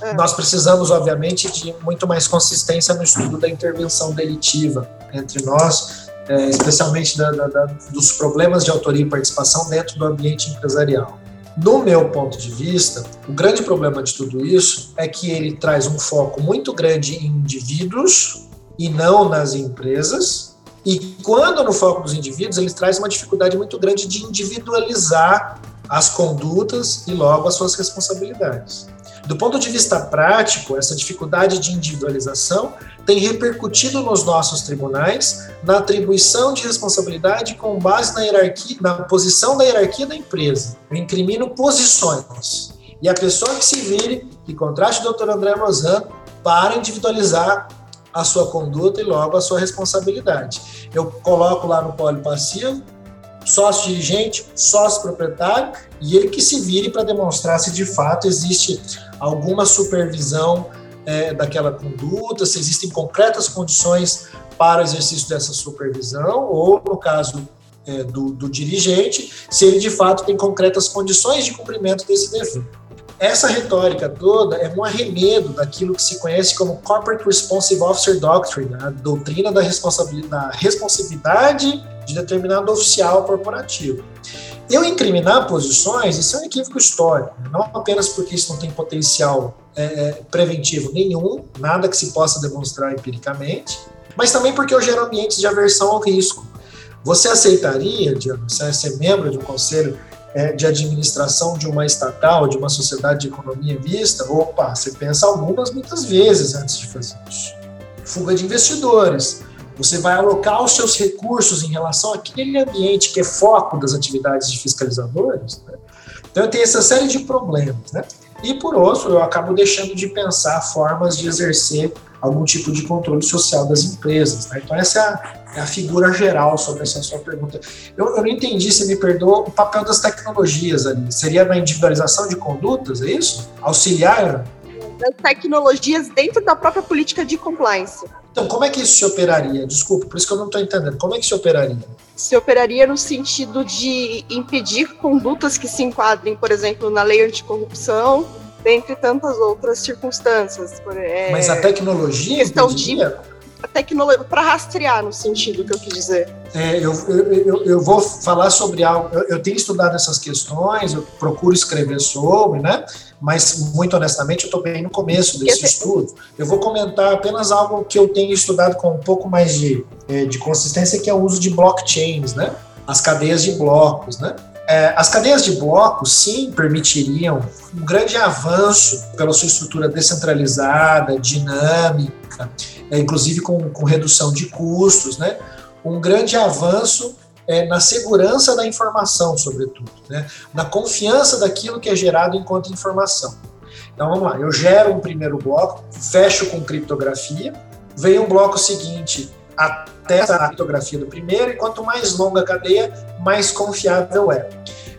É. Nós precisamos, obviamente, de muito mais consistência no estudo da intervenção delitiva entre nós, é, especialmente da, da, da, dos problemas de autoria e participação dentro do ambiente empresarial. No meu ponto de vista, o grande problema de tudo isso é que ele traz um foco muito grande em indivíduos e não nas empresas, e quando no foco dos indivíduos, ele traz uma dificuldade muito grande de individualizar as condutas e logo as suas responsabilidades. Do ponto de vista prático, essa dificuldade de individualização tem repercutido nos nossos tribunais na atribuição de responsabilidade com base na hierarquia, na posição da hierarquia da empresa. Eu incrimino posições. E a pessoa que se vire, que contraste o doutor André Rosano, para individualizar a sua conduta e logo a sua responsabilidade. Eu coloco lá no polo passivo sócio dirigente, sócio proprietário e ele que se vire para demonstrar se de fato existe alguma supervisão é, daquela conduta, se existem concretas condições para o exercício dessa supervisão ou no caso é, do, do dirigente, se ele de fato tem concretas condições de cumprimento desse dever. Essa retórica toda é um arremedo daquilo que se conhece como Corporate Responsive Officer Doctrine, a doutrina da responsabilidade, da responsabilidade de determinado oficial corporativo. Eu incriminar posições, isso é um equívoco histórico, né? não apenas porque isso não tem potencial é, é, preventivo nenhum, nada que se possa demonstrar empiricamente, mas também porque eu gero ambientes de aversão ao risco. Você aceitaria, Diana, você ser membro de um conselho é, de administração de uma estatal, de uma sociedade de economia vista? Opa, você pensa algumas, muitas vezes antes de fazer isso. Fuga de investidores. Você vai alocar os seus recursos em relação àquele ambiente que é foco das atividades de fiscalizadores. Né? Então, tenho essa série de problemas. Né? E, por outro, eu acabo deixando de pensar formas de exercer algum tipo de controle social das empresas. Né? Então, essa é a, é a, figura geral sobre essa sua pergunta. Eu, eu não entendi, você me perdoa, o papel das tecnologias ali. Seria na individualização de condutas, é isso? Auxiliar? Das tecnologias dentro da própria política de compliance. Então, como é que isso se operaria? Desculpa, por isso que eu não estou entendendo. Como é que se operaria? Se operaria no sentido de impedir condutas que se enquadrem, por exemplo, na lei anticorrupção, dentre tantas outras circunstâncias. É, Mas a tecnologia questão de tecnologia para rastrear no sentido que eu quis dizer. É, eu, eu, eu, vou falar sobre algo. Eu, eu, tenho estudado essas questões, eu procuro escrever sobre, né? Mas muito honestamente, eu estou bem no começo desse Esse... estudo. Eu vou comentar apenas algo que eu tenho estudado com um pouco mais de, é, de consistência, que é o uso de blockchains, né? As cadeias de blocos, né? É, as cadeias de blocos, sim, permitiriam um grande avanço pela sua estrutura descentralizada, dinâmica, é, inclusive com, com, redução de custos, né? um grande avanço é, na segurança da informação, sobretudo, né? na confiança daquilo que é gerado enquanto informação. Então vamos lá, eu gero um primeiro bloco, fecho com criptografia, vem um bloco seguinte até a criptografia do primeiro, e quanto mais longa a cadeia, mais confiável é.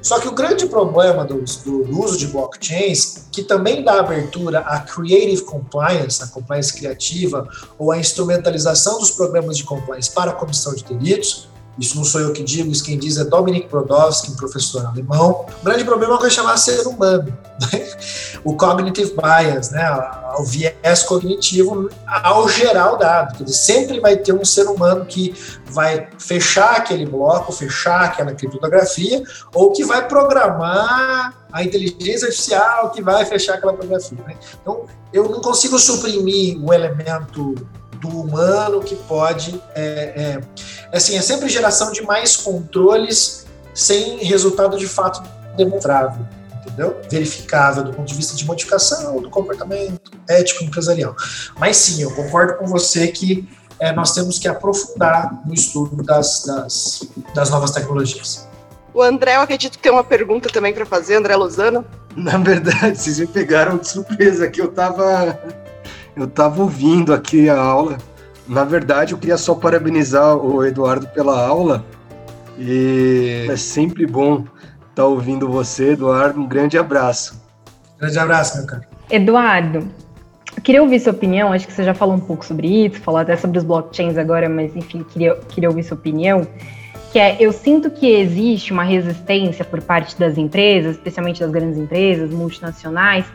Só que o grande problema do, do, do, uso de blockchains, que também dá abertura à creative compliance, a compliance criativa, ou a instrumentalização dos programas de compliance para a comissão de delitos, isso não sou eu que digo, isso quem diz é Dominic Brodowski, um professor alemão. O grande problema é o que eu chamar ser humano, né? o cognitive bias, né? O viés cognitivo ao gerar o dado. Quer dizer, sempre vai ter um ser humano que vai fechar aquele bloco, fechar aquela criptografia, ou que vai programar a inteligência artificial que vai fechar aquela criptografia. Né? Então, eu não consigo suprimir o elemento do humano que pode. É, é, assim, é sempre geração de mais controles sem resultado de fato demonstrável, entendeu? Verificável do ponto de vista de modificação do comportamento ético empresarial. Mas sim, eu concordo com você que é, nós temos que aprofundar no estudo das, das, das novas tecnologias. O André, eu acredito que tem uma pergunta também para fazer, André Lozano. Na verdade, vocês me pegaram de surpresa, que eu estava eu estava ouvindo aqui a aula. Na verdade, eu queria só parabenizar o Eduardo pela aula. E é sempre bom tá ouvindo você, Eduardo. Um grande abraço. Grande abraço, meu cara. Eduardo, eu queria ouvir sua opinião. Acho que você já falou um pouco sobre isso, falou até sobre os blockchains agora, mas enfim, queria, queria ouvir sua opinião. Que é, eu sinto que existe uma resistência por parte das empresas, especialmente das grandes empresas multinacionais,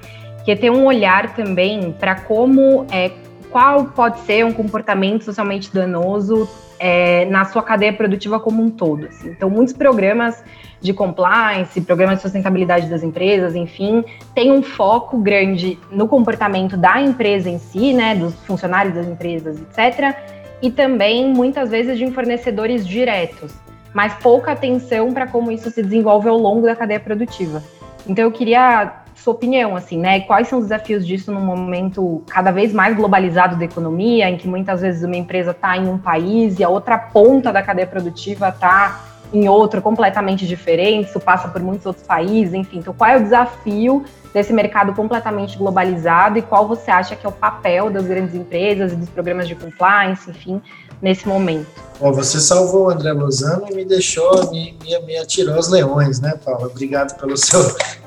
que é ter um olhar também para como é qual pode ser um comportamento socialmente danoso é, na sua cadeia produtiva como um todo. Assim. Então, muitos programas de compliance, programas de sustentabilidade das empresas, enfim, tem um foco grande no comportamento da empresa em si, né, dos funcionários das empresas, etc., e também muitas vezes de fornecedores diretos, mas pouca atenção para como isso se desenvolve ao longo da cadeia produtiva. Então, eu queria sua opinião, assim, né? Quais são os desafios disso num momento cada vez mais globalizado da economia, em que muitas vezes uma empresa está em um país e a outra ponta da cadeia produtiva está em outro completamente diferente, isso passa por muitos outros países, enfim. Então, qual é o desafio desse mercado completamente globalizado e qual você acha que é o papel das grandes empresas e dos programas de compliance, enfim, nesse momento? Bom, você salvou o André Lozano e me deixou, me, me, me atirou aos leões, né, Paulo? Obrigado pelo seu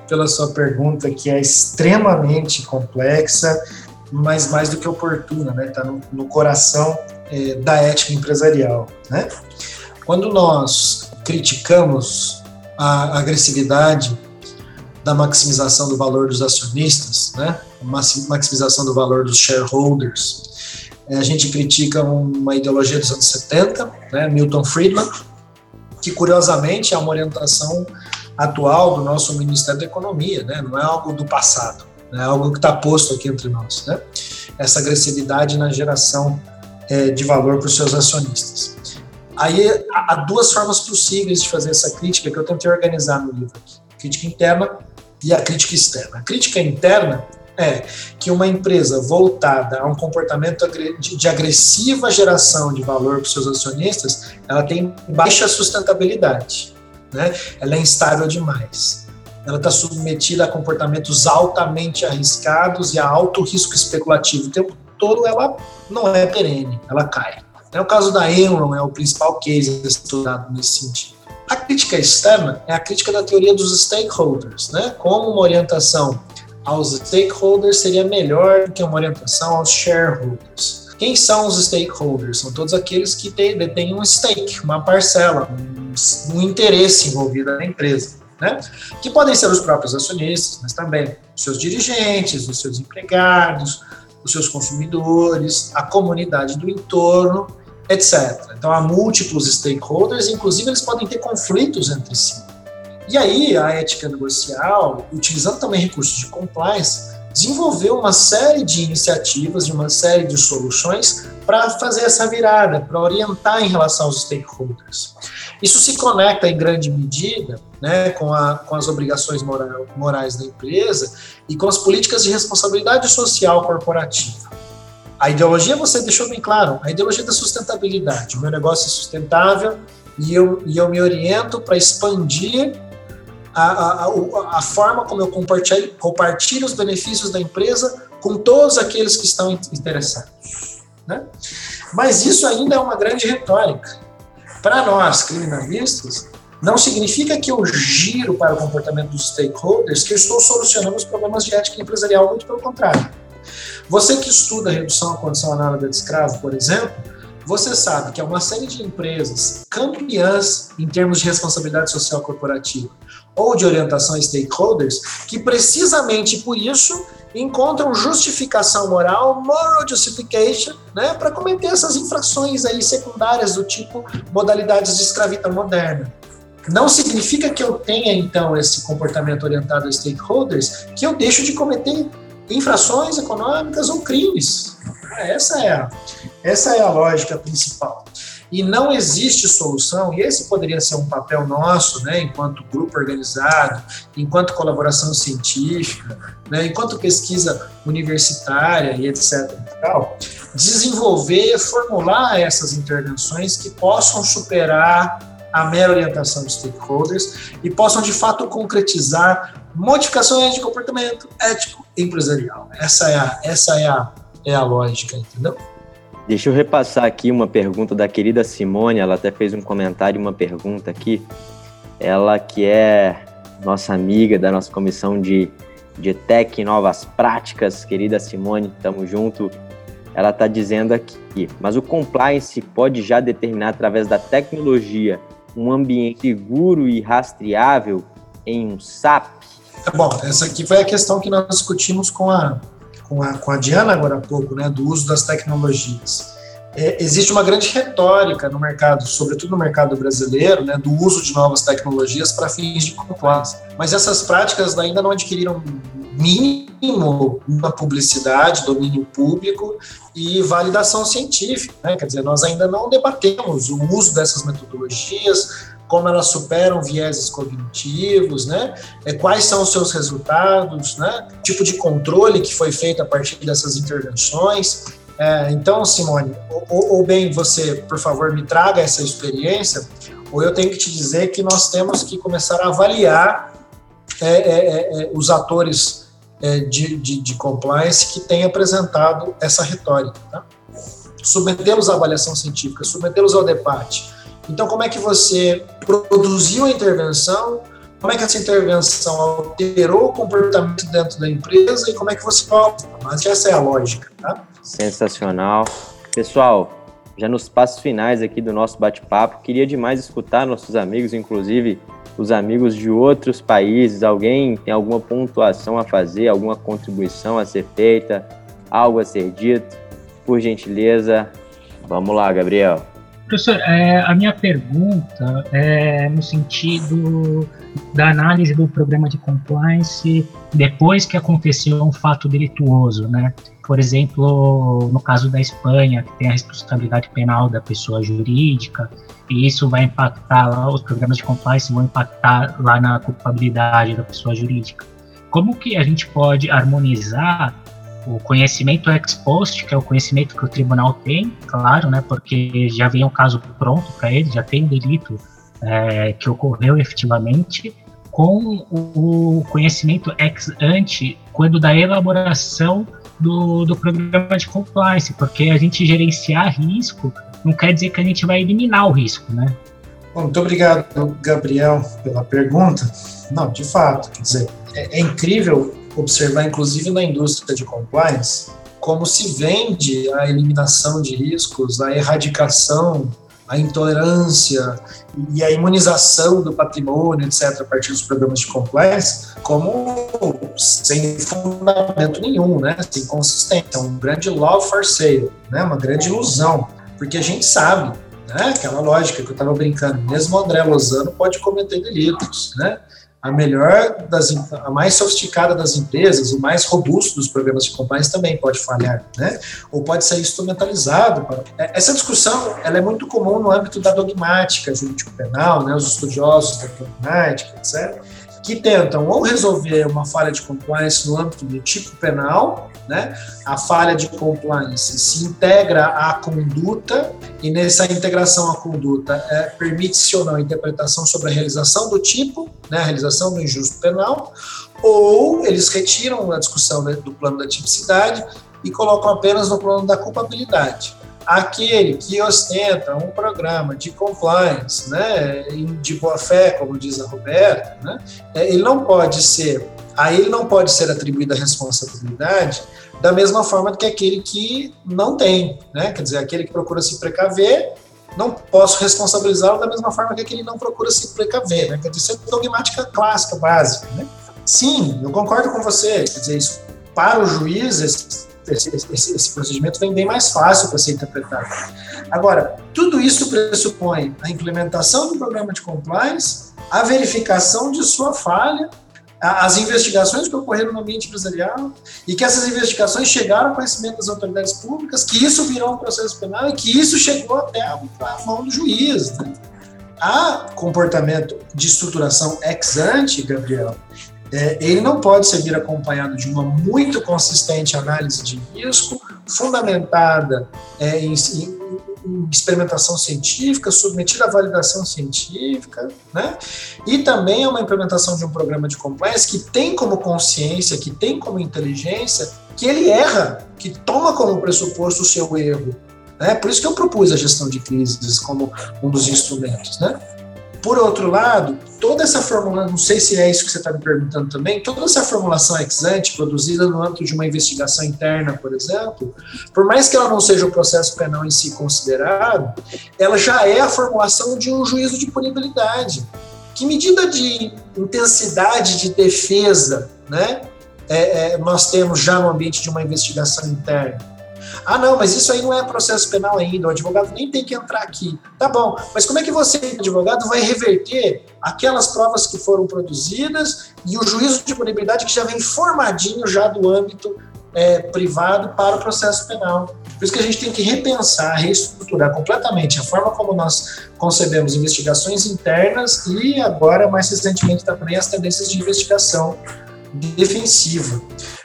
pela sua pergunta, que é extremamente complexa, mas mais do que oportuna, né? Está no, no, coração é, da ética empresarial, né? Quando nós criticamos a agressividade da maximização do valor dos acionistas, né? maximização do valor dos shareholders, é, a gente critica uma ideologia dos anos 70, né? Milton Friedman, que curiosamente é uma orientação atual do nosso Ministério da Economia, né? não é algo do passado, é algo que está posto aqui entre nós. Né? Essa agressividade na geração é, de valor para os seus acionistas. Aí há duas formas possíveis de fazer essa crítica que eu tentei organizar no livro aqui: crítica interna e a crítica externa. A crítica interna é que uma empresa voltada a um comportamento de agressiva geração de valor para os seus acionistas, ela tem baixa sustentabilidade, né? Ela é instável demais. Ela está submetida a comportamentos altamente arriscados e a alto risco especulativo. O tempo todo ela não é perene, ela cai. É o caso da Enron, é o principal case estudado nesse sentido. A crítica externa é a crítica da teoria dos stakeholders, né? Como uma orientação aos stakeholders seria melhor do que uma orientação aos shareholders. Quem são os stakeholders? São todos aqueles que detêm um stake, uma parcela, um, um interesse envolvido na empresa. Né? Que podem ser os próprios acionistas, mas também os seus dirigentes, os seus empregados, os seus consumidores, a comunidade do entorno, etc. Então há múltiplos stakeholders, inclusive eles podem ter conflitos entre si. E aí, a ética negocial, utilizando também recursos de compliance, desenvolveu uma série de iniciativas, de uma série de soluções para fazer essa virada, para orientar em relação aos stakeholders. Isso se conecta em grande medida né, com, a, com as obrigações moral, morais da empresa e com as políticas de responsabilidade social corporativa. A ideologia você deixou bem claro, a ideologia da sustentabilidade. O meu negócio é sustentável e eu, e eu me oriento para expandir a, a, a, forma como eu compartilho, compartilho os benefícios da empresa com todos aqueles que estão interessados. Né? Mas isso ainda é uma grande retórica. Para nós, criminalistas, não significa que eu giro para o comportamento dos stakeholders que eu estou solucionando os problemas de ética empresarial, muito pelo contrário. Você que estuda redução à condição análoga de escravo, por exemplo, você sabe que é uma série de empresas campeãs em termos de responsabilidade social corporativa ou de orientação a stakeholders, que precisamente por isso encontram justificação moral, moral justification, né, para cometer essas infrações aí secundárias do tipo modalidades de escravidão moderna. Não significa que eu tenha então esse comportamento orientado a stakeholders que eu deixo de cometer infrações econômicas ou crimes. Essa é a, essa é a lógica principal e não existe solução, e esse poderia ser um papel nosso, né, enquanto grupo organizado, enquanto colaboração científica, né, enquanto pesquisa universitária e etc. Tal, desenvolver, formular essas intervenções que possam superar a mera orientação dos stakeholders e possam de fato concretizar modificações de comportamento ético empresarial. Essa é a, essa é a, é a lógica, entendeu? Deixa eu repassar aqui uma pergunta da querida Simone, ela até fez um comentário, uma pergunta aqui. Ela que é nossa amiga da nossa comissão de, de Tech e Novas Práticas, querida Simone, tamo junto. Ela está dizendo aqui, mas o compliance pode já determinar através da tecnologia um ambiente seguro e rastreável em um SAP? Bom, essa aqui foi a questão que nós discutimos com a, com a, com a Diana agora há pouco, né, do uso das tecnologias. É, existe uma grande retórica no mercado, sobretudo no mercado brasileiro, né, do uso de novas tecnologias para fins de compliance. Mas essas práticas ainda não adquiriram mínimo uma publicidade, domínio público e validação científica. Né? Quer dizer, nós ainda não debatemos o uso dessas metodologias, como elas superam vieses cognitivos, né? É, quais são os seus resultados, né? Tipo de controle que foi feito a partir dessas intervenções. É, então, Simone, ou, ou, bem você, por favor, me traga essa experiência, ou eu tenho que te dizer que nós temos que começar a avaliar é, é, é, é os atores de, de, de, compliance que têm apresentado essa retórica. Tá? Submetê-los à avaliação científica, submetê-los ao debate, então, como é que você produziu a intervenção? Como é que essa intervenção alterou o comportamento dentro da empresa e como é que você volta? Mas essa é a lógica, tá? Sensacional. Pessoal, já nos passos finais aqui do nosso bate-papo, queria demais escutar nossos amigos, inclusive os amigos de outros países. Alguém tem alguma pontuação a fazer, alguma contribuição a ser feita, algo a ser dito? Por gentileza, vamos lá, Gabriel. Professor, é, a minha pergunta é no sentido da análise do programa de compliance depois que aconteceu um fato delituoso, né? Por exemplo, no caso da Espanha, que tem a responsabilidade penal da pessoa jurídica, e isso vai impactar lá, os programas de compliance vão impactar lá na culpabilidade da pessoa jurídica. Como que a gente pode harmonizar o conhecimento ex post, que é o conhecimento que o tribunal tem, claro, né, porque já vem o caso pronto para ele, já tem o delito é, que ocorreu efetivamente, com o conhecimento ex ante, quando da elaboração do, do programa de compliance, porque a gente gerenciar risco não quer dizer que a gente vai eliminar o risco, né? Bom, muito obrigado, Gabriel, pela pergunta. Não, de fato, quer dizer, é, é incrível observar, inclusive na indústria de compliance, como se vende a eliminação de riscos, a erradicação, a intolerância e a imunização do patrimônio, etc., a partir dos programas de compliance, como sem fundamento nenhum, né? sem consistência, um grande law for sale, né? uma grande ilusão, porque a gente sabe, né? aquela lógica que eu estava brincando, mesmo André Lozano pode cometer delitos, né? A melhor das a mais sofisticada das empresas, o mais robusto dos programas de compliance também pode falhar, né? Ou pode ser instrumentalizado. É, essa discussão ela é muito comum no âmbito da dogmática jurídico-penal, né? Os estudiosos da dogmática, etc que tentam ou resolver uma falha de compliance no âmbito do tipo penal, né? A falha de compliance se integra à conduta e nessa integração à conduta é, permite-se ou não a interpretação sobre a realização do tipo, né? A realização do injusto penal, ou eles retiram a discussão né, do plano da tipicidade e colocam apenas no plano da culpabilidade aquele que ostenta um programa de compliance, né, de boa fé, como diz a Roberta, né, é, ele não pode ser, a ele não pode ser atribuída a responsabilidade da mesma forma que aquele que não tem, né, quer dizer, aquele que procura se precaver, não posso responsabilizá-lo da mesma forma que aquele que não procura se precaver, né, quer dizer, isso é dogmática clássica, básica, né. Sim, eu concordo com você, quer dizer, isso para o juiz, esse, esse, esse procedimento vem bem mais fácil para ser interpretado. Agora, tudo isso pressupõe a implementação do programa de compliance, a verificação de sua falha, as investigações que ocorreram no ambiente empresarial e que essas investigações chegaram ao conhecimento das autoridades públicas, que isso virou um processo penal e que isso chegou até a mão do juiz. Né? Há comportamento de estruturação ex ante, Gabriel, é, ele não pode ser vir acompanhado de uma muito consistente análise de risco, fundamentada é, em, em, em, experimentação científica, submetida à validação científica, né? E também é uma implementação de um programa de compliance que tem como consciência, que tem como inteligência, que ele erra, que toma como pressuposto o seu erro. Né? Por isso que eu propus a gestão de crises como um dos instrumentos, né? Por outro lado, toda essa formulação, não sei se é isso que você está me perguntando também, toda essa formulação ex ante produzida no âmbito de uma investigação interna, por exemplo, por mais que ela não seja o processo penal em si considerado, ela já é a formulação de um juízo de punibilidade. Que medida de intensidade de defesa né, é, é, nós temos já no ambiente de uma investigação interna? Ah, não, mas isso aí não é processo penal ainda, o advogado nem tem que entrar aqui. Tá bom, mas como é que você, advogado, vai reverter aquelas provas que foram produzidas e o juízo de punibilidade que já vem formadinho já do âmbito é, privado para o processo penal? Por isso que a gente tem que repensar, reestruturar completamente a forma como nós concebemos investigações internas e agora, mais recentemente, também as tendências de investigação defensiva.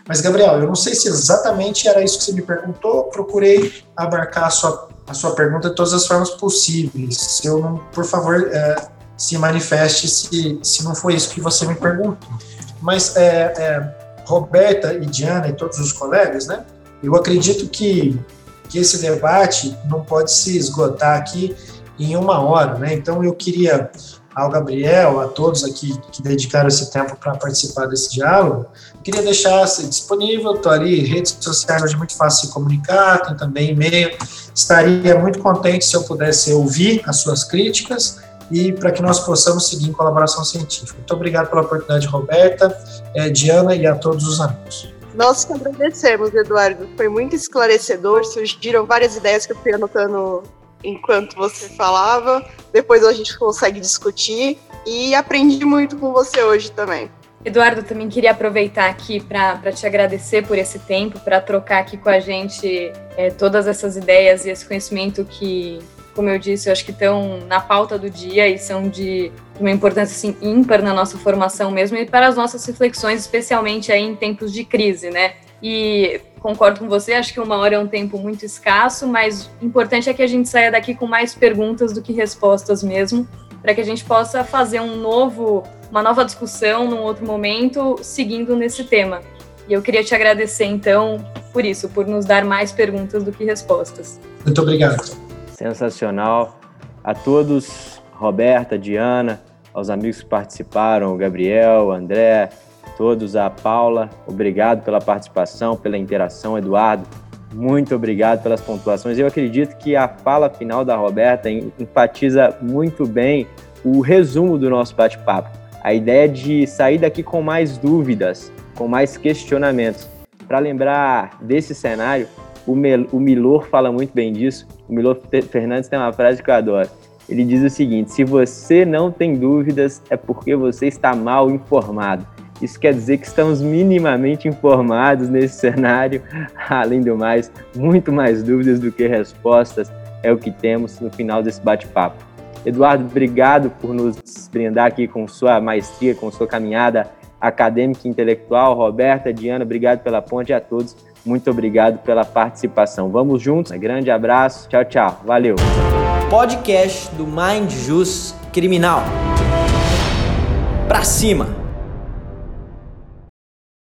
Mas, Gabriel, eu não sei se exatamente era isso que você me perguntou, procurei abarcar a sua, a sua pergunta de todas as formas possíveis. Se eu não, por favor, é, se manifeste se, se não foi isso que você me perguntou. Mas, é, é, Roberta e Diana e todos os colegas, né, eu acredito que, que esse debate não pode se esgotar aqui em uma hora, né? Então, eu queria ao Gabriel, a todos aqui que dedicaram esse tempo para participar desse diálogo. Queria deixar disponível, estou ali, redes sociais hoje é muito fácil se comunicar, tem também e-mail. Estaria muito contente se eu pudesse ouvir as suas críticas e para que nós possamos seguir em colaboração científica. Muito obrigado pela oportunidade, Roberta, eh, Diana e a todos os amigos. Nós que agradecemos, Eduardo. Foi muito esclarecedor, surgiram várias ideias que eu fui anotando enquanto você falava. Depois a gente consegue discutir e aprendi muito com você hoje também. Eduardo, também queria aproveitar aqui para te agradecer por esse tempo, para trocar aqui com a gente é, todas essas ideias e esse conhecimento que, como eu disse, eu acho que estão na pauta do dia e são de uma importância assim, ímpar na nossa formação mesmo e para as nossas reflexões, especialmente aí em tempos de crise, né? E concordo com você, acho que uma hora é um tempo muito escasso, mas o importante é que a gente saia daqui com mais perguntas do que respostas mesmo, para que a gente possa fazer um novo, uma nova discussão num outro momento, seguindo nesse tema. E eu queria te agradecer, então, por isso, por nos dar mais perguntas do que respostas. Muito obrigado. Sensacional. A todos, Roberta, Diana, aos amigos que participaram, o Gabriel, o André, todos, a Paula, obrigado pela participação, pela interação, Eduardo, muito obrigado pelas pontuações. Eu acredito que a fala final da Roberta enfatiza muito bem o resumo do nosso bate-papo. A ideia de sair daqui com mais dúvidas, com mais questionamentos. Para lembrar desse cenário, o, Mel o Milor fala muito bem disso. O Milor Fernandes tem uma frase que eu adoro. Ele diz o seguinte: se você não tem dúvidas, é porque você está mal informado. Isso quer dizer que estamos minimamente informados nesse cenário. Além do mais, muito mais dúvidas do que respostas é o que temos no final desse bate-papo. Eduardo, obrigado por nos brindar aqui com sua maestria, com sua caminhada acadêmica e intelectual. Roberta, Diana, obrigado pela ponte a todos. Muito obrigado pela participação. Vamos juntos. Um grande abraço. Tchau, tchau. Valeu. Podcast do Mind Jus Criminal. Pra cima!